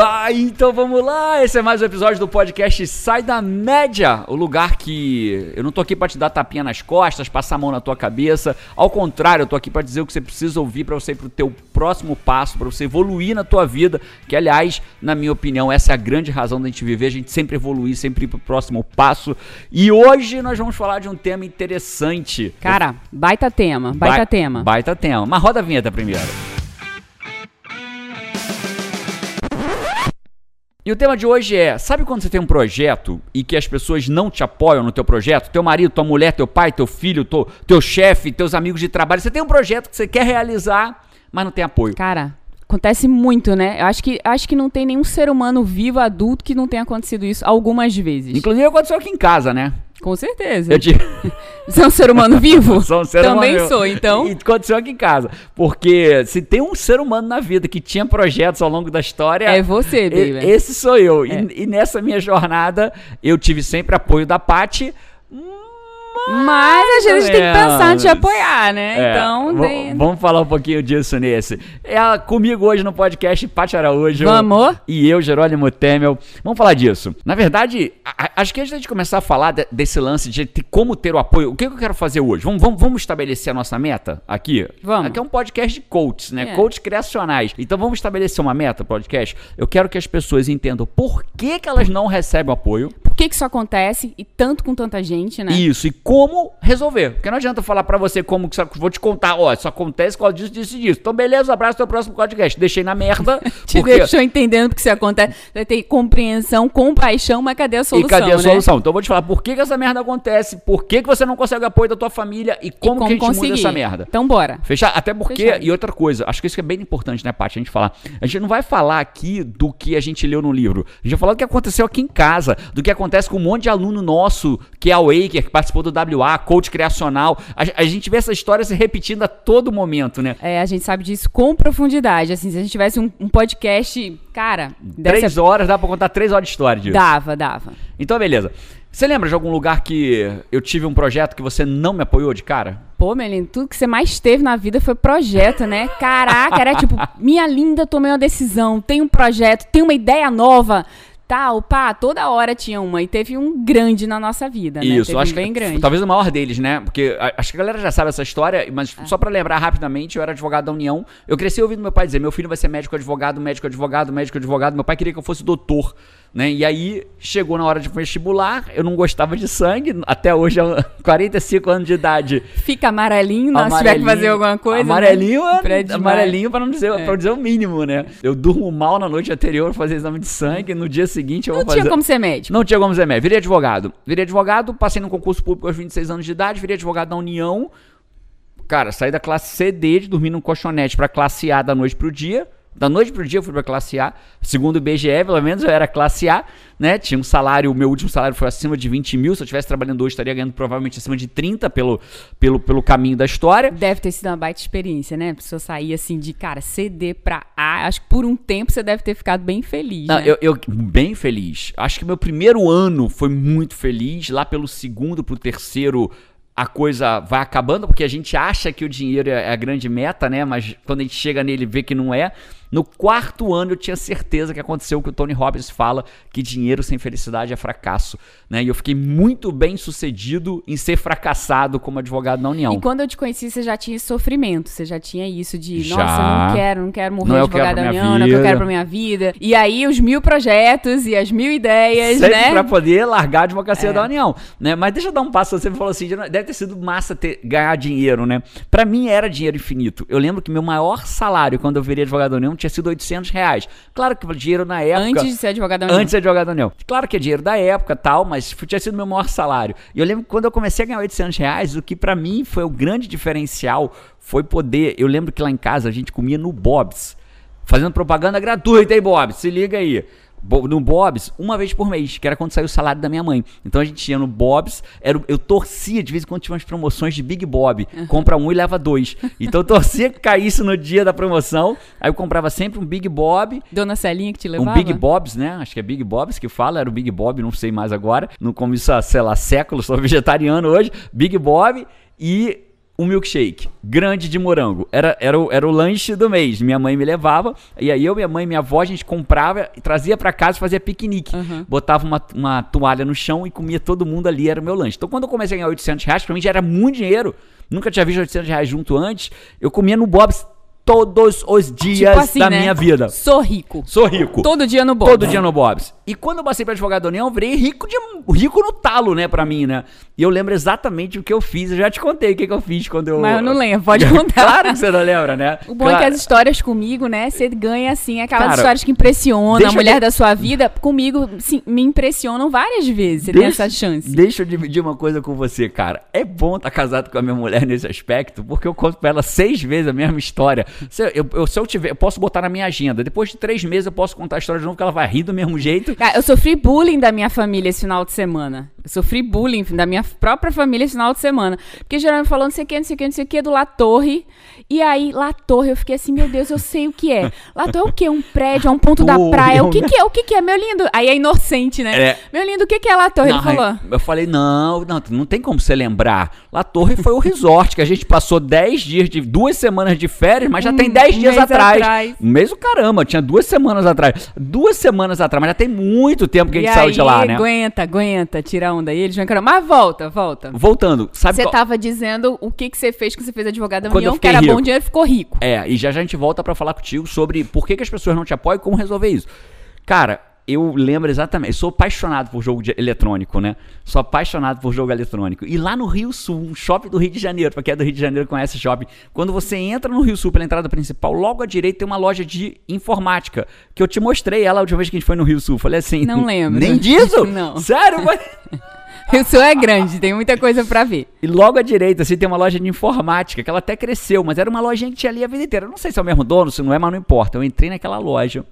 Ah, então vamos lá! Esse é mais um episódio do podcast Sai da Média, o lugar que eu não tô aqui para te dar tapinha nas costas, passar a mão na tua cabeça. Ao contrário, eu tô aqui para dizer o que você precisa ouvir para você ir pro teu próximo passo, para você evoluir na tua vida, que aliás, na minha opinião, essa é a grande razão da gente viver, a gente sempre evoluir, sempre ir pro próximo passo. E hoje nós vamos falar de um tema interessante. Cara, baita tema, baita Ba- tema. Baita tema. Mas roda a vinheta primeiro. E o tema de hoje é, sabe quando você tem um projeto e que as pessoas não te apoiam no teu projeto? Teu marido, tua mulher, teu pai, teu filho, teu, teu chefe, teus amigos de trabalho. Você tem um projeto que você quer realizar, mas não tem apoio. Cara, acontece muito, né? Eu acho que, acho que não tem nenhum ser humano vivo, adulto, que não tenha acontecido isso algumas vezes. Inclusive aconteceu aqui em casa, né? Com certeza. Eu tive... Você é um ser humano vivo? Sou um ser Também humano. sou, então. E aconteceu aqui em casa. Porque se tem um ser humano na vida que tinha projetos ao longo da história. É você, baby. Esse sou eu. É. E, e nessa minha jornada, eu tive sempre apoio da Paty. Mas a gente tem que pensar em te apoiar, né? É, então, tem... vamos falar um pouquinho disso nesse. É comigo hoje no podcast Paty Araújo. Vamos? E eu, Jerônimo Temel. Vamos falar disso. Na verdade, acho que antes da gente começar a falar de- desse lance de ter- como ter o apoio, o que, que eu quero fazer hoje? Vamos, vamos, vamos estabelecer a nossa meta aqui? Vamos. Aqui é um podcast de coaches, né? É. Coaches criacionais. Então vamos estabelecer uma meta, podcast. Eu quero que as pessoas entendam por que, que elas não recebem apoio. Por que, que isso acontece? E tanto com tanta gente, né? Isso, e como resolver. Porque não adianta eu falar pra você como que vou te contar, ó, isso acontece causa disso, disso e disso. Então, beleza, abraço até o próximo podcast. Deixei na merda. Te porque... deixou entendendo porque isso acontece. Vai ter compreensão, compaixão, mas cadê a solução, E cadê a né? solução? Então eu vou te falar por que, que essa merda acontece, por que, que você não consegue apoio da tua família e E como, que a gente muda conseguir. essa merda. Então, bora. Fechar? Até porque, Fechado. e outra coisa, acho que isso que é bem importante, né, Paty, a gente falar. A gente não vai falar aqui do que a gente leu no livro. A gente vai falar do que aconteceu aqui em casa, do que acontece com um monte de aluno nosso, que é o Waker, que participou do WA, coach criacional. A, a gente vê essa história se repetindo a todo momento, né? É, a gente sabe disso com profundidade. Assim, se a gente tivesse um, um podcast, cara, dessa... Três horas, dá pra contar três horas de história disso. dava, dava. Então, beleza. Você lembra de algum lugar que eu tive um projeto que você não me apoiou de cara? Pô, Melino, tudo que você mais teve na vida foi projeto, né? Caraca, era tipo, minha linda, tomei uma decisão, tem um projeto, tem uma ideia nova, tal, pá, toda hora tinha uma. E teve um grande na nossa vida, né? Isso, teve acho um bem que grande. talvez o maior deles, né? Porque acho que a galera já sabe essa história, mas É. só pra lembrar rapidamente, eu era advogado da União. Eu cresci ouvindo meu pai dizer: meu filho vai ser médico advogado, médico advogado, médico advogado. Meu pai queria que eu fosse doutor, né? E aí chegou na hora de vestibular, eu não gostava de sangue, até hoje, aos 45 anos de idade. Fica amarelinho, nós tiver que fazer alguma coisa. Amarelinho, né? É, amarelinho pra não dizer, É. pra dizer o mínimo, né? Eu durmo mal na noite anterior fazer exame de sangue, no dia seguinte eu Não vou fazer. tinha como ser médico. Não tinha como ser médico. Virei advogado. Virei advogado, passei no concurso público aos 26 anos de idade, virei advogado da União. Cara, saí da classe CD de dormir num colchonete pra classe A da noite pro dia. Da noite pro dia eu fui pra classe A. Segundo o IBGE, pelo menos eu era classe A, né? Tinha um salário, o meu último salário foi acima de 20 mil. Se eu estivesse trabalhando hoje, estaria ganhando provavelmente acima de 30 pelo, pelo, pelo caminho da história. Deve ter sido uma baita experiência, né? A pessoa sair assim de, cara, CD pra A. Acho que por um tempo você deve ter ficado bem feliz, Não, né? eu, eu- bem feliz. Acho que meu primeiro ano foi muito feliz. Lá pelo segundo pro terceiro a coisa vai acabando porque a gente acha que o dinheiro é a grande meta, né? Mas quando a gente chega nele vê que não é. No quarto ano eu tinha certeza que aconteceu o que o Tony Robbins fala, que dinheiro sem felicidade é fracasso, né? E eu fiquei muito bem sucedido em ser fracassado como advogado na União. E quando eu te conheci, você já tinha sofrimento, você já tinha isso de, Já. nossa, eu não quero, não quero morrer Não é o que eu advogada quero da União, não é que eu vida. quero pra minha vida. E aí os mil projetos e as mil ideias, Sempre né? pra poder largar a advocacia É. da União, né? Mas deixa eu dar um passo, você falou assim, deve ter sido massa ter, ganhar dinheiro, né? Pra mim era dinheiro infinito. Eu lembro que meu maior salário quando eu virei advogado da União tinha sido 800 reais. Claro que o dinheiro na época... Antes de ser advogada da União. Antes de ser advogado da União. Claro que é dinheiro da época tal, mas tinha sido meu maior salário. E eu lembro que quando eu comecei a ganhar 800 reais, o que pra mim foi o grande diferencial foi poder. Eu lembro que lá em casa a gente comia no Bob's, fazendo propaganda gratuita, hein, Bob's? Se liga aí. No Bob's, uma vez por mês, que era quando saiu o salário da minha mãe. Então a gente ia no Bob's, era, eu torcia, de vez em quando tinha umas promoções de Big Bob. Compra um e leva dois. Então eu torcia que caísse no dia da promoção. Aí eu comprava sempre um Big Bob Dona Celinha que te levava? um Big Bob's, né? Acho que é Big Bob's que fala, era o Big Bob, não sei mais agora. Não comi isso há, sei lá, séculos, sou vegetariano hoje. Big Bob e um milkshake grande de morango. Era, era, o, era o lanche do mês. Minha mãe me levava, e aí eu, minha mãe e minha avó, a gente comprava, trazia para casa e fazia piquenique. Uhum. Botava uma, uma toalha no chão e comia todo mundo ali, era o meu lanche. Então quando eu comecei a ganhar 800 reais, pra mim já era muito dinheiro. Nunca tinha visto 800 reais junto antes. Eu comia no Bob's todos os tipo dias tipo assim, da né? minha vida. Sou rico. Sou rico. Todo dia no Bob's. Todo dia no Bob's. E quando eu passei para advogado da União, eu virei rico, de, rico no talo, né, pra mim, né? E eu lembro exatamente o que eu fiz. Eu já te contei o que, que eu fiz quando eu. Mas eu não lembro, pode contar. claro que você não lembra, né? O bom claro. é que as histórias comigo, né, você ganha, assim, aquelas Cara, histórias que impressionam a mulher eu... da sua vida. Comigo, sim, me impressionam várias vezes. Você deixa, tem essa chance. Deixa eu dividir uma coisa com você, cara. É bom estar tá casado com a minha mulher nesse aspecto, porque eu conto pra ela seis vezes a mesma história. Se eu, eu, se eu tiver, eu posso botar na minha agenda. Depois de três meses eu posso contar a história de novo, que ela vai rir do mesmo jeito. Cara, eu sofri bullying da minha família esse final de semana. Eu sofri bullying da minha própria família esse final de semana. Porque geralmente falando não sei o que, não sei o que, não sei o que, do La Torre. E aí, La Torre, eu fiquei assim, meu Deus, eu sei o que é. La Torre é o quê? Um prédio, é um ponto da praia. O que que é? O que que é? Meu lindo. Aí é inocente, né? É. Meu lindo, o que que é La Torre? Não, Ele falou. Eu falei, não, não, não tem como você lembrar. La Torre foi o resort que a gente passou 10 dias, de duas semanas de férias, mas já hum, tem 10 dias atrás. atrás. Um mês o caramba, tinha duas semanas atrás. Duas semanas atrás, mas já tem muito tempo que a gente e saiu aí, de lá, né? aguenta, aguenta, tira onda aí. Eles vão caramba. Mas volta, volta. Voltando, sabe Você qual... tava dizendo o que que você fez que você fez advogado da União, que era rico. bom dinheiro, ficou rico. É, e já já a gente volta para falar contigo sobre por que, que as pessoas não te apoiam e como resolver isso. Cara, eu lembro exatamente, sou apaixonado por jogo de, eletrônico, né? Sou apaixonado por jogo eletrônico. E lá no Rio Sul, um shopping do Rio de Janeiro, para quem é do Rio de Janeiro conhece shopping, quando você entra no Rio Sul pela entrada principal, logo à direita tem uma loja de informática, que eu te mostrei ela a última vez que a gente foi no Rio Sul. Falei assim, não lembro. Nem disso? não. Sério? Rio Sul é grande, tem muita coisa para ver. E logo à direita, assim, tem uma loja de informática, que ela até cresceu, mas era uma lojinha que tinha ali a vida inteira. Eu não sei se é o mesmo dono, se não é, mas não importa. Eu entrei naquela loja.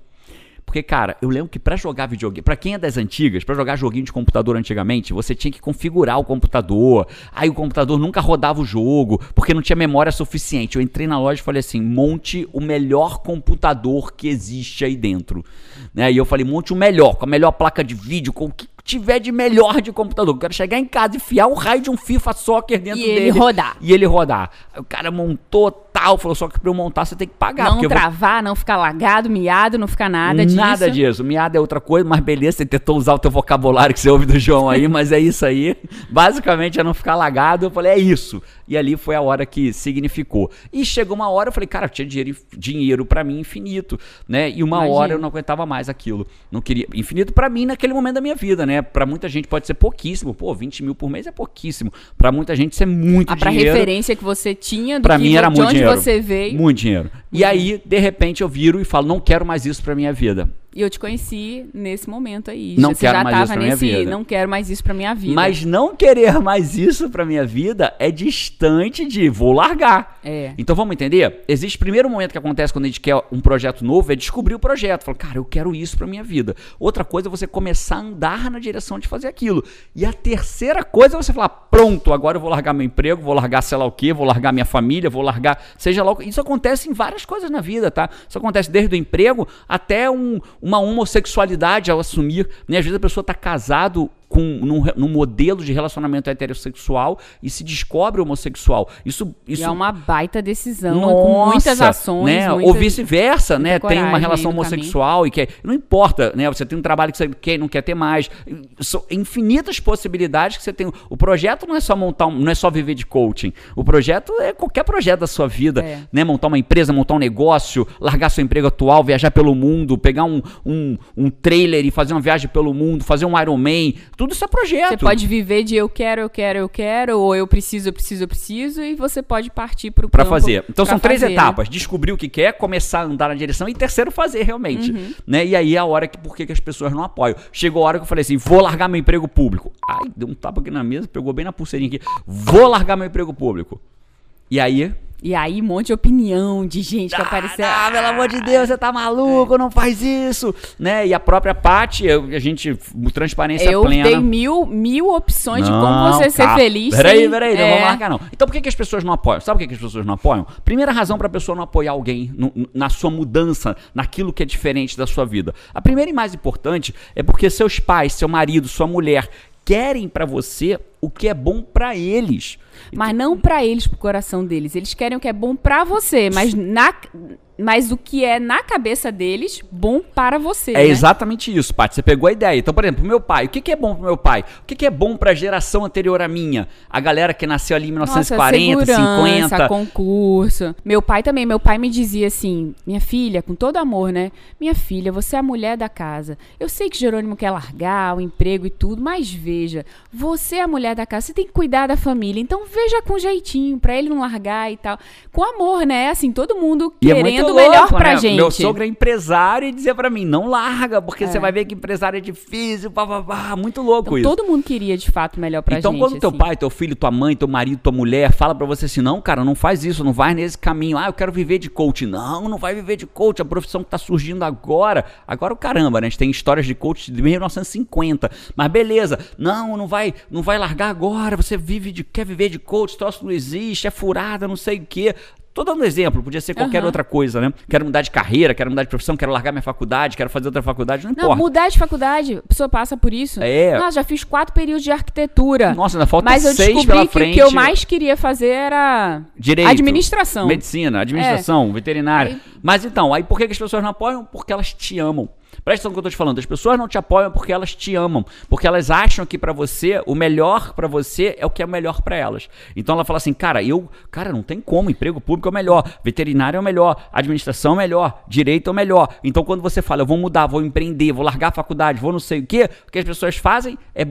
Porque, cara, eu lembro que para jogar videogame, para quem é das antigas, para jogar joguinho de computador antigamente, você tinha que configurar o computador. Aí o computador nunca rodava o jogo, porque não tinha memória suficiente. Eu entrei na loja e falei assim: monte o melhor computador que existe aí dentro. Né? E eu falei: monte o melhor, com a melhor placa de vídeo, com o que tiver de melhor de computador. Eu quero chegar em casa e enfiar o raio de um FIFA Soccer dentro e dele. E ele rodar. E ele rodar. Aí o cara montou tal, falou só que pra eu montar você tem que pagar. Não travar, vou... não ficar lagado, miado, não ficar nada disso. Nada disso. Miado é outra coisa, mas beleza, você tentou usar o teu vocabulário que você ouve do João aí, mas é isso aí. Basicamente é não ficar lagado. Eu falei, é isso. E ali foi a hora que significou. E chegou uma hora, eu falei, cara, tinha dinheiro, dinheiro para mim infinito, né? E uma Imagina. hora eu não aguentava mais aquilo. Não queria. Infinito para mim naquele momento da minha vida, né? Para muita gente pode ser pouquíssimo. Pô, 20 mil por mês é pouquíssimo. Para muita gente isso é muito ah, dinheiro. Pra referência que você tinha do pra mim era muito dinheiro. Você veio. Muito dinheiro. E aí, de repente, eu viro e falo, não quero mais isso pra minha vida. E eu te conheci nesse momento aí. Não Você quero já mais isso pra nesse, minha vida. Não quero mais isso pra minha vida. Mas não querer mais isso pra minha vida é distante de vou largar. É. Então vamos entender? Existe o primeiro momento que acontece quando a gente quer um projeto novo, é descobrir o projeto. Falar, cara, eu quero isso pra minha vida. Outra coisa é você começar a andar na direção de fazer aquilo. E a terceira coisa é você falar, pronto, agora eu vou largar meu emprego, vou largar sei lá o quê, vou largar minha família, vou largar, seja lá o que. Isso acontece em várias coisas na vida, tá? Isso acontece desde o emprego até um, uma homossexualidade ao assumir. Né? Às vezes a pessoa está casado com, num, num, modelo de relacionamento heterossexual e se descobre homossexual. Isso, isso e é uma baita decisão, Nossa, com muitas ações. Né? Muitas, Ou vice-versa, né? Tem uma relação homossexual e quer. Não importa, né? Você tem um trabalho que você quer não quer ter mais. São infinitas possibilidades que você tem. O projeto não é só montar, um, não é só viver de coaching. O projeto é qualquer projeto da sua vida. É. Né? Montar uma empresa, montar um negócio, largar seu emprego atual, viajar pelo mundo, pegar um, um, um trailer e fazer uma viagem pelo mundo, fazer um Ironman tudo isso é projeto. Você pode viver de eu quero, eu quero, eu quero, ou eu preciso, eu preciso, eu preciso, e você pode partir para o Para fazer. Então são três fazer, né? etapas: descobrir o que quer, começar a andar na direção, e terceiro, fazer realmente. Uhum. Né? E aí é a hora que, por que as pessoas não apoiam? Chegou a hora que eu falei assim: vou largar meu emprego público. Ai, deu um tapa aqui na mesa, pegou bem na pulseirinha aqui. Vou largar meu emprego público. E aí, e aí, um monte de opinião de gente que ah, apareceu. Ah, pelo amor de Deus, você tá maluco, é. não faz isso. Né? E a própria Paty, a gente, transparência eu plena. Eu dei mil, mil opções não, de como você tá. ser feliz. Peraí, sem... peraí, não é. vamos marcar não. Então por que, que as pessoas não apoiam? Sabe por que, que as pessoas não apoiam? Primeira razão para a pessoa não apoiar alguém no, na sua mudança, naquilo que é diferente da sua vida. A primeira e mais importante é porque seus pais, seu marido, sua mulher querem para você o que é bom para eles. Mas não para eles, pro coração deles. Eles querem o que é bom para você, mas na mas o que é na cabeça deles bom para você. É né? exatamente isso, Paty. Você pegou a ideia. Então, por exemplo, meu pai, o que, que é bom pro meu pai? O que, que é bom pra geração anterior à minha? A galera que nasceu ali em 1940, Nossa, 50. concurso. Meu pai também, meu pai me dizia assim: "Minha filha, com todo amor, né? Minha filha, você é a mulher da casa. Eu sei que Jerônimo quer largar o emprego e tudo, mas veja, você é a mulher da casa, você tem que cuidar da família. Então veja com jeitinho para ele não largar e tal. Com amor, né? Assim, todo mundo E é querendo muito o melhor louco, pra né? gente. Meu sogro é empresário e dizia pra mim, não larga, porque É. você vai ver que empresário é difícil, pá, pá, pá. muito louco Então, isso. todo mundo queria de fato melhor pra então, gente. quando teu assim. pai, teu filho, tua mãe, teu marido, tua mulher fala pra você assim, não, cara, não faz isso, não vai nesse caminho. Ah, eu quero viver de coach. Não, não vai viver de coach, a profissão que tá surgindo agora. Agora o caramba, né? A gente tem histórias de coach de 1950. Mas beleza, não, não vai, não vai largar agora. Você vive de, quer viver de coach, troço não existe, é furada, não sei o quê. Tô dando exemplo, podia ser qualquer Aham. outra coisa, né? Quero mudar de carreira, quero mudar de profissão, quero largar minha faculdade, quero fazer outra faculdade, não Não, importa. mudar de faculdade, a pessoa passa por isso. É. Nossa, já fiz quatro períodos de arquitetura. Nossa, ainda falta Mas eu seis descobri pela que o frente. que eu mais queria fazer era Direito. administração. Medicina, administração, veterinária. Aí- Mas então, aí por que as pessoas não apoiam? Porque elas te amam. Presta atenção no que eu tô te falando. As pessoas não te apoiam porque elas te amam. Porque elas acham que pra você, o melhor pra você é o que é melhor pra elas. Então ela fala assim, cara, eu, cara, não tem como, emprego público é o melhor, veterinário é o melhor, administração é o melhor, direito é o melhor. Então quando você fala, eu vou mudar, vou empreender, vou largar a faculdade, vou não sei o quê, o que as pessoas fazem é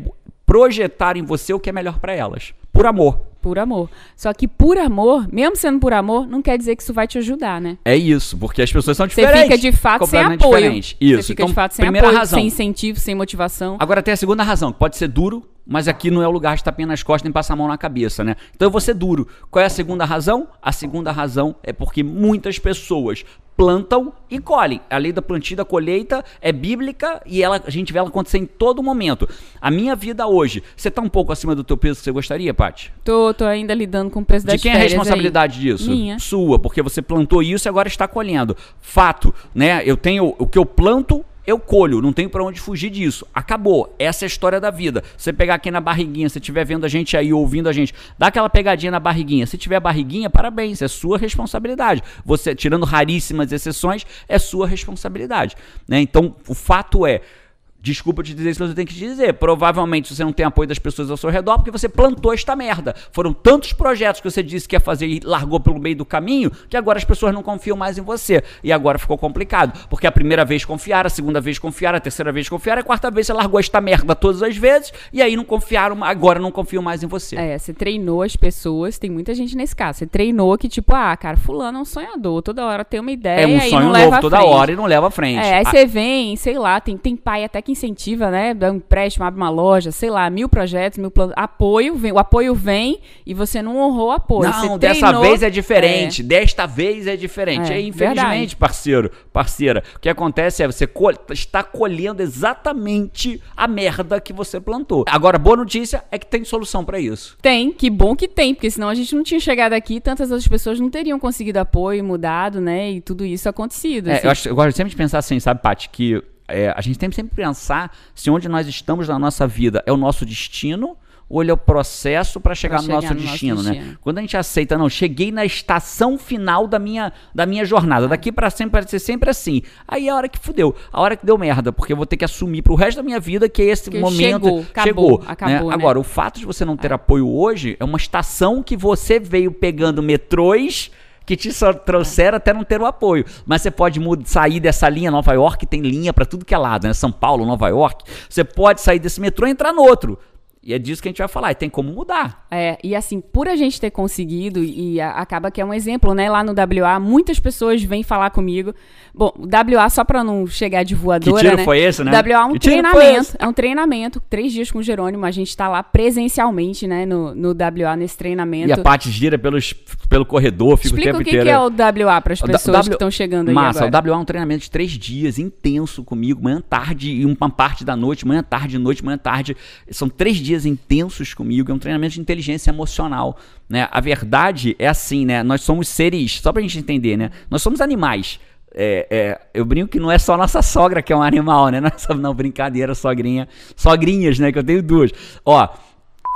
projetar em você o que é melhor pra elas. Por amor. Por amor. Só que por amor, mesmo sendo por amor, não quer dizer que isso vai te ajudar, né? É isso, porque as pessoas são Você diferentes. fica de fato sem apoio. diferentes. Isso. Você fica então, de fato sem primeira apoio, razão. sem incentivo, sem motivação. Agora tem a segunda razão, que pode ser duro, mas aqui não é o lugar de tapinha nas costas nem passar a mão na cabeça, né? Então eu vou ser duro. Qual é a segunda razão? A segunda razão é porque muitas pessoas plantam e colhem. A lei da plantio e da colheita é bíblica e ela, a gente vê ela acontecer em todo momento. A minha vida hoje, você tá um pouco acima do teu peso que você gostaria, Paty? Tô, tô ainda lidando com o preço das De quem é a férias aí. responsabilidade disso? Minha. Sua, porque você plantou isso e agora está colhendo. Fato, né? Eu tenho o que eu planto, eu colho, não tenho pra onde fugir disso. Acabou. Essa é a história da vida. Você pegar aqui na barriguinha, se estiver vendo a gente aí, ouvindo a gente, dá aquela pegadinha na barriguinha. Se tiver barriguinha, parabéns, é sua responsabilidade. Você, tirando raríssimas exceções, é sua responsabilidade. Né? Então, o fato é. Desculpa te dizer isso, mas eu tenho que te dizer. Provavelmente você não tem apoio das pessoas ao seu redor porque você plantou esta merda. Foram tantos projetos que você disse que ia fazer e largou pelo meio do caminho que agora as pessoas não confiam mais em você. E agora ficou complicado. Porque a primeira vez confiaram, a segunda vez confiaram, a terceira vez confiaram, a quarta vez você largou esta merda todas as vezes e aí não confiaram, agora não confiam mais em você. É, você treinou as pessoas, tem muita gente nesse caso. Você treinou que, tipo, ah, cara, fulano é um sonhador, toda hora tem uma ideia É um e sonho novo toda frente. hora e não leva à frente. É, aí Ah, você vem, sei lá, tem, tem pai até que incentiva, né? Dá um empréstimo, abre uma loja, sei lá, mil projetos, mil planos. Apoio, vem, o apoio vem e você não honrou o apoio. Não, Você dessa treinou- vez é diferente. Desta vez é diferente. É, É, infelizmente, verdade. parceiro, parceira, o que acontece é você col- está colhendo exatamente a merda que você plantou. Agora, boa notícia é que tem solução pra isso. Tem, que bom que tem, porque senão a gente não tinha chegado aqui e tantas outras pessoas não teriam conseguido apoio, mudado, né? E tudo isso acontecido. É, assim. eu, acho, eu gosto sempre de pensar assim, sabe, Paty, que é, a gente tem que sempre pensar se onde nós estamos na nossa vida é o nosso destino ou ele é o processo para chegar, Pra no, chegar nosso no nosso destino, né? destino. Quando a gente aceita, não, cheguei na estação final da minha, da minha jornada, daqui para sempre vai ser sempre assim. Aí é a hora que fudeu, a hora que deu merda, porque eu vou ter que assumir pro resto da minha vida que esse Que momento chegou, acabou, né? acabou, né? Agora, o fato de você não ter apoio hoje é uma estação que você veio pegando metrôs que te trouxeram até não ter o apoio. Mas você pode sair dessa linha Nova York, tem linha pra tudo que é lado, né? São Paulo, Nova York. Você pode sair desse metrô e entrar no outro. E é disso que a gente vai falar, e tem como mudar. É, e assim, por a gente ter conseguido, e a- acaba que é um exemplo, né? Lá no WA, muitas pessoas vêm falar comigo. Bom, o WA, só pra não chegar de voadora, Que tiro né? foi esse, né? WA é um Que treinamento. É um treinamento, três dias com o Jerônimo. A gente tá lá presencialmente, né? No, no WA, nesse treinamento. E a Paty gira pelos, pelo corredor, fica Explica o tempo o que, inteiro. que é o WA para as O pessoas W- que estão chegando aí Massa, o WA é um treinamento de três dias, intenso comigo, manhã, tarde e uma parte da noite, manhã, tarde, noite, manhã, tarde. São três dias intensos comigo, é um treinamento de inteligência emocional. Né? A verdade é assim, né? Nós somos seres, só pra gente entender, né? Nós somos animais. É, é, eu brinco que não é só nossa sogra que é um animal, né? Não, é só- não brincadeira, sogrinha. Sogrinhas, né? Que eu tenho duas. Ó,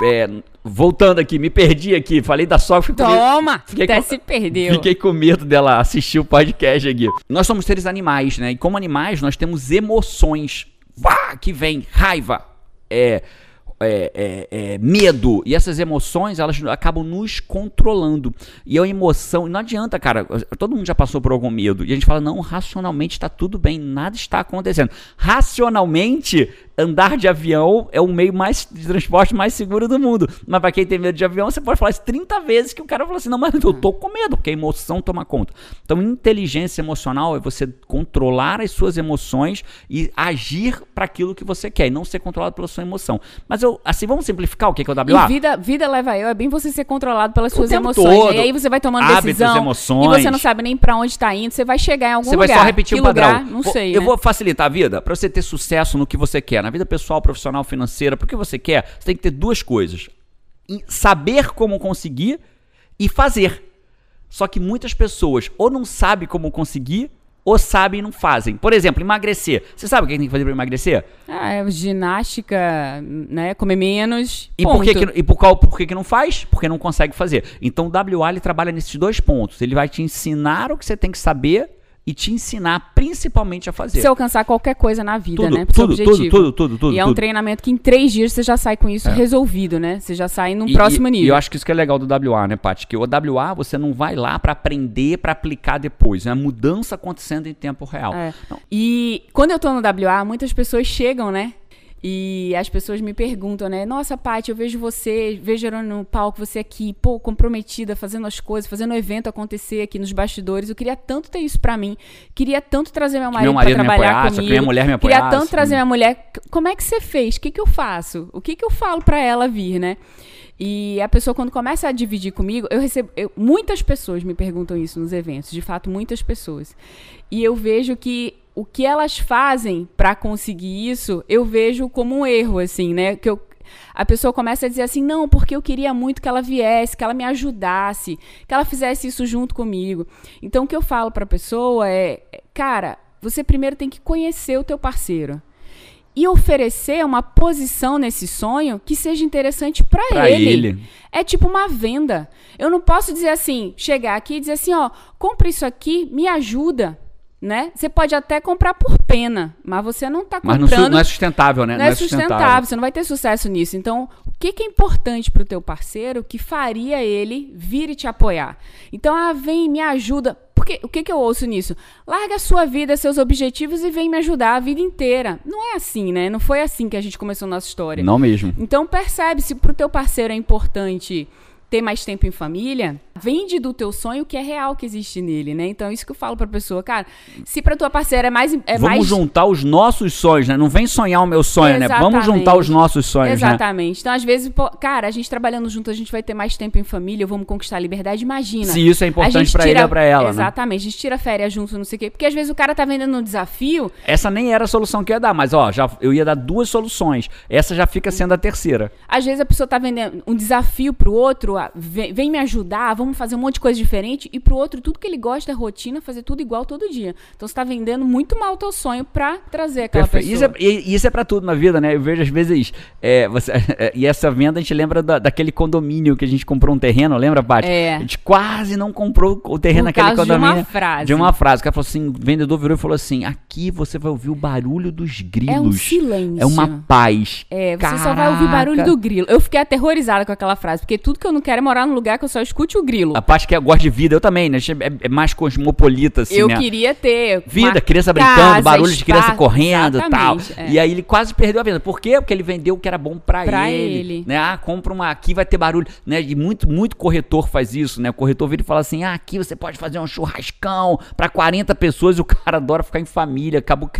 É, voltando aqui, me perdi aqui, falei da sogra. fiquei- Toma! Fiquei Até com- se perdeu. Fiquei com medo dela assistir o podcast aqui. Nós somos seres animais, né? E como animais, nós temos emoções. Vá, que vem raiva, é, é, é, é, medo. E essas emoções, elas acabam nos controlando. E a emoção, não adianta, cara. Todo mundo já passou por algum medo. E a gente fala, não, racionalmente está tudo bem, nada está acontecendo. Racionalmente, andar de avião é o meio mais de transporte mais seguro do mundo. Mas para quem tem medo de avião, você pode falar isso 30 vezes que o cara fala assim: "Não, mas eu tô com medo", porque a emoção toma conta. Então, inteligência emocional é você controlar as suas emoções e agir para aquilo que você quer e não ser controlado pela sua emoção. Mas eu, assim, vamos simplificar o que que é o WA? E vida, vida leva eu, é bem você ser controlado pelas O suas emoções. todo. né? E aí você vai tomando Hábitos, decisão. emoções. E você não sabe nem pra onde tá indo, você vai chegar em algum Você vai lugar. só repetir que o padrão. lugar, não Vou- sei, Eu né? vou facilitar a vida para você ter sucesso no que você quer, na vida pessoal, profissional, financeira, porque você quer, você tem que ter duas coisas: saber como conseguir e fazer. Só que muitas pessoas ou não sabem como conseguir ou sabem e não fazem. Por exemplo, emagrecer. Você sabe o que tem que fazer para emagrecer? Ah, é ginástica, né? Comer menos. E por que, ponto. que, e por, qual, por que, que não faz? Porque não consegue fazer. Então o WA ele trabalha nesses dois pontos. Ele vai te ensinar o que você tem que saber e te ensinar principalmente a fazer. Você alcançar qualquer coisa na vida, Tudo, né? Pro tudo, tudo, objetivo. tudo, tudo, tudo, E é um tudo. treinamento que em três dias você já sai com isso resolvido, né? Você já sai num E- próximo e- nível. E eu acho que isso que é legal do WA, né, Paty? Que o WA você não vai lá pra aprender, pra aplicar depois. É a mudança acontecendo em tempo real. É. E quando eu tô no WA, muitas pessoas chegam, né? E as pessoas me perguntam, né? Nossa, Paty, eu vejo você, vejo no palco, você aqui, pô, comprometida, fazendo as coisas, fazendo o evento acontecer aqui nos bastidores. Eu queria tanto ter isso pra mim. Queria tanto trazer meu marido, meu marido pra trabalhar apoiasse, comigo. minha mulher me Queria apoiasse. tanto trazer minha mulher. Como é que você fez? O que que eu faço? O que que eu falo pra ela vir, né? E a pessoa, quando começa a dividir comigo, eu recebo. eu- muitas pessoas me perguntam isso nos eventos, de fato, muitas pessoas. E eu vejo que o que elas fazem pra conseguir isso, eu vejo como um erro, assim, né? Que eu, a pessoa começa a dizer assim: não, porque eu queria muito que ela viesse, que ela me ajudasse, que ela fizesse isso junto comigo. Então, o que eu falo pra pessoa é: cara, você primeiro tem que conhecer o teu parceiro e oferecer uma posição nesse sonho que seja interessante pra Pra ele. ele. É tipo uma venda. Eu não posso dizer assim, chegar aqui e dizer assim, ó, compra isso aqui, me ajuda, né? Você pode até comprar por pena, mas você não tá Mas comprando não, su- não é sustentável, né? não é sustentável, você não vai ter sucesso nisso. Então, o que, que é importante pro teu parceiro que faria ele vir e te apoiar? Então, ah, vem, me ajuda. Porque, o que, que eu ouço nisso? Larga a sua vida, seus objetivos e vem me ajudar a vida inteira. Não é assim, né? Não foi assim que a gente começou a nossa história. Não mesmo. Então percebe se pro teu parceiro é importante ter mais tempo em família, vende do teu sonho o que é real que existe nele, né? Então isso que eu falo pra pessoa, cara, se pra tua parceira é mais é Vamos mais juntar os nossos sonhos, né? Não vem sonhar o meu sonho, né? Vamos Exatamente. juntar os nossos sonhos, né? Exatamente. Então, às vezes, pô, cara, a gente trabalhando junto, a gente vai ter mais tempo em família, vamos conquistar a liberdade. Imagina. Se isso é importante pra ele tira- ou pra ela, né? Exatamente. A gente tira férias junto, não sei o quê. Porque às vezes o cara tá vendendo um desafio. Essa nem era a solução que eu ia dar, mas ó, já, eu ia dar duas soluções. Essa já fica sendo a terceira. Às vezes a pessoa tá vendendo um desafio pro outro, vem, vem me ajudar, vamos fazer um monte de coisa diferente. E pro outro, tudo que ele gosta é rotina, fazer tudo igual todo dia. Então você tá vendendo muito mal o teu sonho pra trazer aquela Perfeito. Isso pessoa. é, e- isso é pra tudo na vida, né? Eu vejo às vezes. é, você- e essa venda a gente lembra da- daquele condomínio que a gente comprou um terreno, lembra, Paty? É. A gente quase não comprou o terreno Por naquele causa de uma condomínio. frase. De uma frase. O cara falou assim: o vendedor virou e falou assim: aqui você vai ouvir o barulho dos grilos. É um silêncio. É uma paz. É, você só vai ouvir barulho Caraca. do grilo. Eu fiquei aterrorizada com aquela frase, porque tudo que eu não quero é morar num lugar que eu só escute o grilo. A parte que gosta de vida, eu também, né? É, é mais cosmopolita, assim, eu né? queria ter Vida, criança casa, brincando, barulho de criança correndo e tal. é. E aí ele quase perdeu a venda. Por quê? Porque ele vendeu o que era bom pra, Pra ele. ele. Né? Ah, compra uma aqui, vai ter barulho. Né? E muito, muito corretor faz isso, né? O corretor vira e fala assim: ah, aqui você pode fazer um churrascão pra 40 pessoas e o cara adora ficar em família. Acabou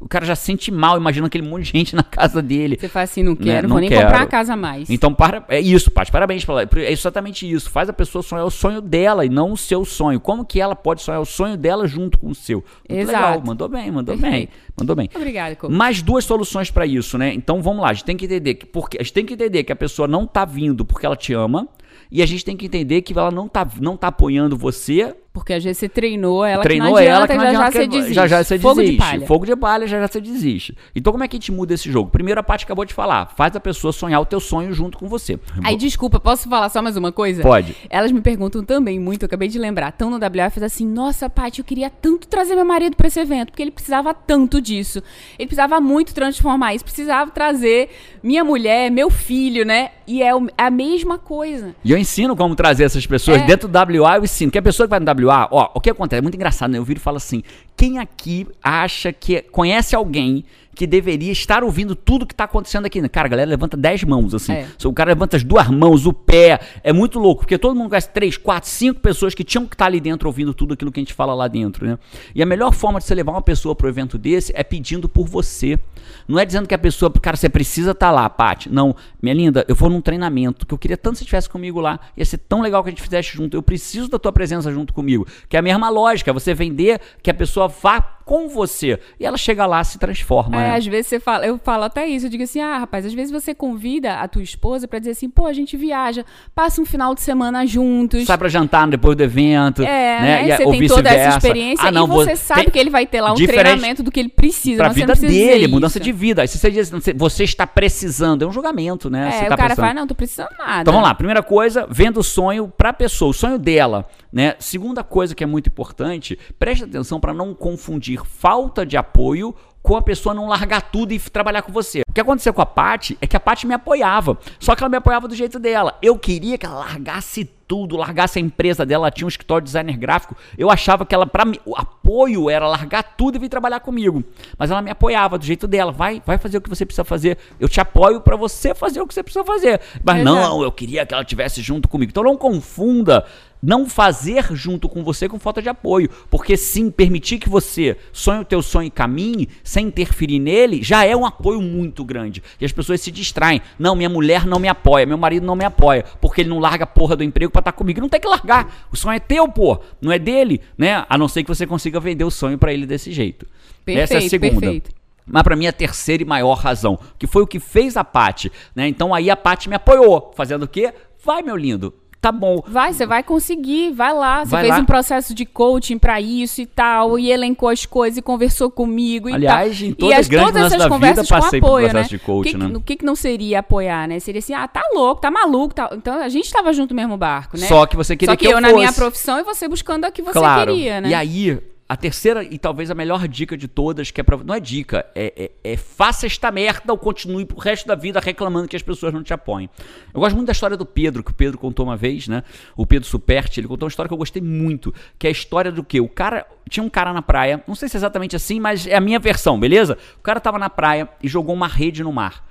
o cara já sente mal, imaginando aquele monte de gente na casa dele. Você fala assim, não quero, Né? vou Não nem quero. comprar uma casa a mais. Então, para, é isso, Paty, parabéns. É exatamente isso. Faz a pessoa sonhar o sonho dela e não o seu sonho. Como que ela pode sonhar o sonho dela junto com o seu? Muito Exato. legal, mandou bem, mandou bem. Mandou bem. Obrigada, Coco. Mais duas soluções pra isso, né? Então vamos lá, a gente tem que entender que porque a gente tem que entender que a pessoa não tá vindo porque ela te ama e a gente tem que entender que ela não tá, não tá apoiando você Porque às vezes você treinou ela, Treinou que não ela, adianta, que não já, já você desiste. já já você Fogo desiste. de palha. Fogo de palha, já já você desiste. Então como é que a gente muda esse jogo? Primeiro a parte acabou de falar, faz a pessoa sonhar o teu sonho junto com você. Aí, desculpa, posso falar só mais uma coisa? Pode. Elas me perguntam também muito, eu acabei de lembrar. Tão no fez assim: Nossa, Paty, eu queria tanto trazer meu marido pra esse evento, porque ele precisava tanto disso. Ele precisava muito transformar isso, precisava trazer minha mulher, meu filho, né? E é o- a mesma coisa. E eu ensino como trazer essas pessoas É. dentro do WA, eu ensino. Que a pessoa que vai no WA, ó, o que acontece? É muito engraçado, né? Eu viro e falo assim: quem aqui acha que conhece alguém que deveria estar ouvindo tudo que tá acontecendo aqui? Cara, a galera levanta 10 mãos, assim. É. O cara levanta as duas mãos, o pé. É muito louco, porque todo mundo conhece três, quatro, cinco pessoas que tinham que estar ali dentro ouvindo tudo aquilo que a gente fala lá dentro, né? E a melhor forma de você levar uma pessoa pro evento desse é pedindo por você. Não é dizendo que a pessoa, cara, você precisa estar lá, Paty. Não, minha linda, eu vou num treinamento que eu queria tanto que você estivesse comigo lá. Ia ser tão legal que a gente fizesse junto. Eu preciso da tua presença junto comigo. Que é a mesma lógica, você vender que a pessoa vá com você. E ela chega lá, se transforma. É, né? às vezes você fala, eu falo até isso, eu digo assim, ah, rapaz, às vezes você convida a tua esposa pra dizer assim, pô, a gente viaja, passa um final de semana juntos. Sai pra jantar depois do evento. É, né? né? E- Você tem toda essa experiência Ah, não, e você sabe que ele vai ter lá um treinamento do que ele precisa. Pra você vida dele, mudança de vida. Aí você diz, você está precisando, é um julgamento, né? Você É, tá o cara precisando. fala, não, tô precisando nada. Então vamos lá, primeira coisa, vendo o sonho pra pessoa, o sonho dela, né? Segunda coisa que é muito importante, preste atenção pra não confundir falta de apoio com a pessoa não largar tudo e trabalhar com você. O que aconteceu com a Paty é que a Paty me apoiava, só que ela me apoiava do jeito dela. Eu queria que ela largasse tudo, largasse a empresa dela, ela tinha um escritório de designer gráfico. Eu achava que ela para mim, o apoio era largar tudo e vir trabalhar comigo. Mas ela me apoiava do jeito dela. Vai, vai fazer o que você precisa fazer. Eu te apoio pra você fazer o que você precisa fazer. Mas Exato. não, eu queria que ela tivesse junto comigo. Então não confunda não fazer junto com você com falta de apoio, porque sim, permitir que você sonhe o teu sonho e caminhe sem interferir nele, já é um apoio muito grande. E as pessoas se distraem. Não, minha mulher não me apoia, meu marido não me apoia, porque ele não larga a porra do emprego pra estar comigo. Não tem que largar. O sonho é teu, pô, não é dele, né? A não ser que você consiga vender o sonho pra ele desse jeito. Essa é a Perfeito, segunda. perfeito. Mas pra mim a terceira e maior razão, que foi o que fez a Paty, né? Então aí a Paty me apoiou, fazendo o quê? Vai, meu lindo. Tá bom. Vai, você vai conseguir, vai lá. Você Vai fez lá. um processo de coaching pra isso e tal, e elencou as coisas e conversou comigo e Aliás, tal. em e todas as, todas essas vida, conversas com passei por apoio, processo né? de coaching, o que, né? o que que não seria apoiar, né? Seria assim, ah, tá louco, tá maluco, tá... Então a gente tava junto no mesmo barco, né? Só que você queria Só que, que eu, eu na minha profissão e você buscando a que você claro. queria, né? E aí, a terceira e talvez a melhor dica de todas, que é pra. Não é dica, é, é, é faça esta merda ou continue pro resto da vida reclamando que as pessoas não te apoiam. Eu gosto muito da história do Pedro, que o Pedro contou uma vez, né? O Pedro Superti, ele contou uma história que eu gostei muito, que é a história do quê? O cara. Tinha um cara na praia, não sei se é exatamente assim, mas é a minha versão, beleza? O cara tava na praia e jogou uma rede no mar.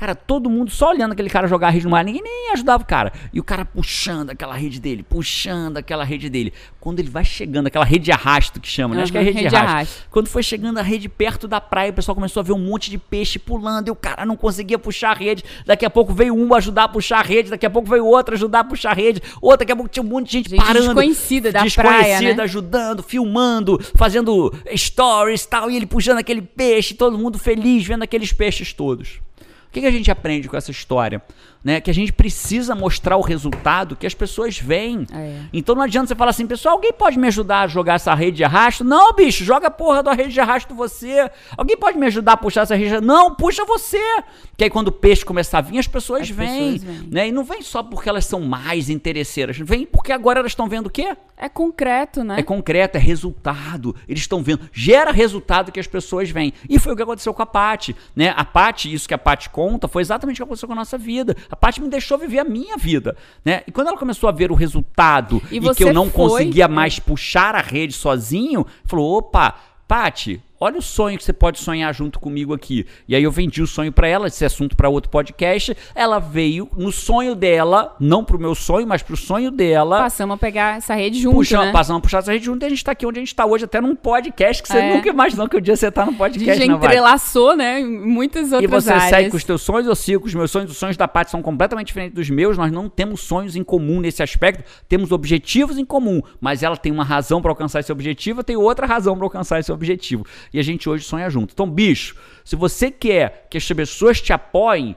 Cara, todo mundo só olhando aquele cara jogar a rede no mar, ninguém nem ajudava o cara. E o cara puxando aquela rede dele, puxando aquela rede dele. Quando ele vai chegando, aquela rede de arrasto que chama, né? Acho que é Aham, rede, de rede de arrasto. arrasto. Quando foi chegando a rede perto da praia, o pessoal começou a ver um monte de peixe pulando e o cara não conseguia puxar a rede. Daqui a pouco veio um ajudar a puxar a rede, daqui a pouco veio outro ajudar a puxar a rede, outro, daqui a pouco tinha um monte de gente, Gente parando. desconhecida da desconhecida, praia, né? ajudando, filmando, fazendo stories e tal, e ele puxando aquele peixe, todo mundo feliz vendo aqueles peixes todos. O que, que a gente aprende com essa história? Né? Que a gente precisa mostrar o resultado que as pessoas veem. É. Então não adianta você falar assim, pessoal, alguém pode me ajudar a jogar essa rede de arrasto? Não, bicho, joga a porra da rede de arrasto você. Alguém pode me ajudar a puxar essa rede? de arrasto? Não, puxa você. Que aí quando o peixe começar a vir, as pessoas As vêm. pessoas vêm. Né? E não vem só porque elas são mais interesseiras, vem porque agora elas estão vendo o quê? É concreto, né? É concreto, é resultado. Eles estão vendo. Gera resultado que as pessoas veem. E foi o que aconteceu com a Paty. Né? A Paty, isso que a Paty conta, foi exatamente o que aconteceu com a nossa vida. A Paty me deixou viver a minha vida. Né? E quando ela começou a ver o resultado E e, que eu não foi- conseguia mais puxar a rede sozinho, falou: opa, Paty. Olha o sonho que você pode sonhar junto comigo aqui. E aí eu vendi o sonho pra ela, esse assunto pra outro podcast. Ela veio no sonho dela, não pro meu sonho, mas pro sonho dela. Passamos a pegar essa rede junto, né? passamos a puxar essa rede junto e a gente tá aqui onde a gente tá hoje, até num podcast que você É. nunca imaginou que um dia você tá num A podcast, gente não vai. entrelaçou, né? Muitas E outras você áreas. segue com os teus sonhos, eu sigo com os meus sonhos. Os sonhos da Paty são completamente diferentes dos meus. Nós não temos sonhos em comum nesse aspecto. Temos objetivos em comum, mas ela tem uma razão para alcançar esse objetivo, eu tenho outra razão para alcançar esse objetivo. E a gente hoje sonha junto. Então, bicho, se você quer que as pessoas te apoiem,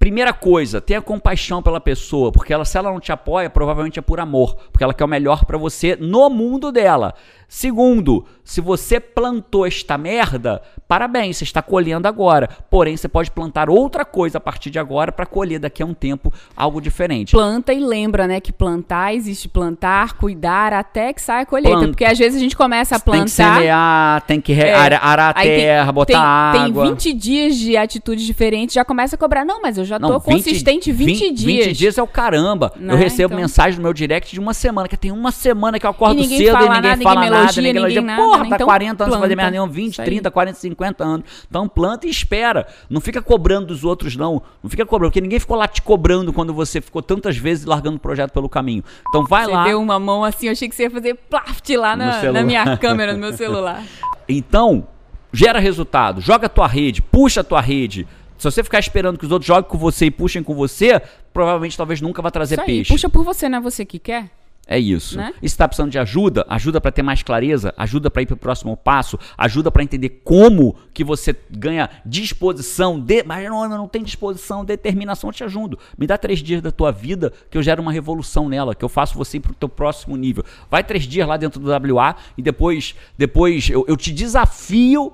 Primeira coisa, tenha compaixão pela pessoa, porque ela, se ela não te apoia, provavelmente é por amor, porque ela quer o melhor para você no mundo dela. Segundo, se você plantou esta merda, parabéns, você está colhendo agora. Porém, você pode plantar outra coisa a partir de agora para colher daqui a um tempo algo diferente. Planta e lembra, né, que plantar existe plantar, cuidar até que saia a colheita, Planta. porque às vezes a gente começa a plantar Tem que semear, tem que É, arar, arar a Aí tem- terra, botar tem, água. Tem 20 dias de atitudes diferentes, já começa a cobrar. Não, mas eu já tô Não, consistente 20, dias. 20 dias é o caramba. Né? Eu recebo Então- mensagem no meu direct de uma semana, que tem uma semana que eu acordo E ninguém cedo fala e ninguém nada, fala ninguém nada, elogia, ninguém elogia. nada, Porra, tá Então 40 anos sem fazer planta. merda nenhum, 20, Isso aí. 30, 40, 50 anos. Então planta e espera. Não fica cobrando dos outros, não. Não fica cobrando, porque ninguém ficou lá te cobrando quando você ficou tantas vezes largando o projeto pelo caminho. Então vai Você lá. deu uma mão assim, eu achei que você ia fazer plaft lá na, na minha câmera, no meu celular. Então, gera resultado, joga a tua rede, puxa a tua rede. Se você ficar esperando que os outros joguem com você e puxem com você, provavelmente talvez nunca vai trazer Isso aí, peixe. puxa por você, não é você que quer? É isso. Né? E se tá precisando de ajuda, ajuda para ter mais clareza, ajuda para ir pro próximo passo, ajuda para entender como que você ganha disposição, de, mas não, eu não tem disposição, determinação, eu te ajudo. Me dá três dias da tua vida que eu gero uma revolução nela, que eu faço você ir pro teu próximo nível. Vai três dias lá dentro do WA e depois, depois eu, eu te desafio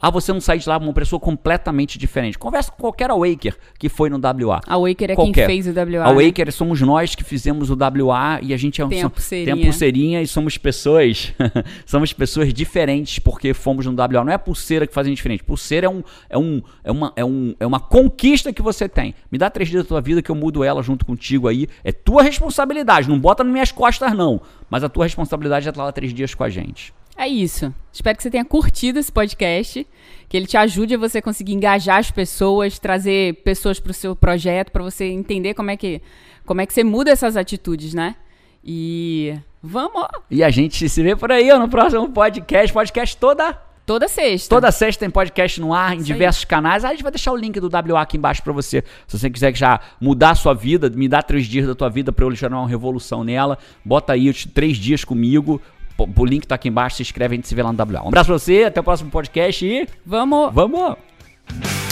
a você não sair de lá uma pessoa completamente diferente. Conversa com qualquer Awaker que foi no WA. A Waker é Qualquer. quem fez o WA. A né? Waker somos nós que fizemos o WA e a gente é um Tem a som- pulseirinha. tem a pulseirinha e somos pessoas somos pessoas diferentes porque fomos no WA. Não é pulseira que faz a gente diferente. Pulseira é, um, é, um, é, uma, é, um, é uma conquista que você tem. Me dá três dias da tua vida que eu mudo ela junto contigo aí. É tua responsabilidade. Não bota nas minhas costas, não. Mas a tua responsabilidade é estar lá três dias com a gente. É isso. Espero que você tenha curtido esse podcast, que ele te ajude a você conseguir engajar as pessoas, trazer pessoas para o seu projeto, para você entender como é que como é que você muda essas atitudes, né? E vamos E a gente se vê por aí ó, no próximo podcast. Podcast toda toda sexta. Toda sexta tem podcast no ar, em Isso diversos canais. Aí a gente vai deixar o link do WA aqui embaixo pra você. Se você quiser já mudar a sua vida, me dá três dias da tua vida pra eu gerar uma revolução nela, bota aí os três dias comigo. O link tá aqui embaixo, se inscreve, a gente se vê lá no WA. Um abraço pra você, até o próximo podcast e Vamos vamos!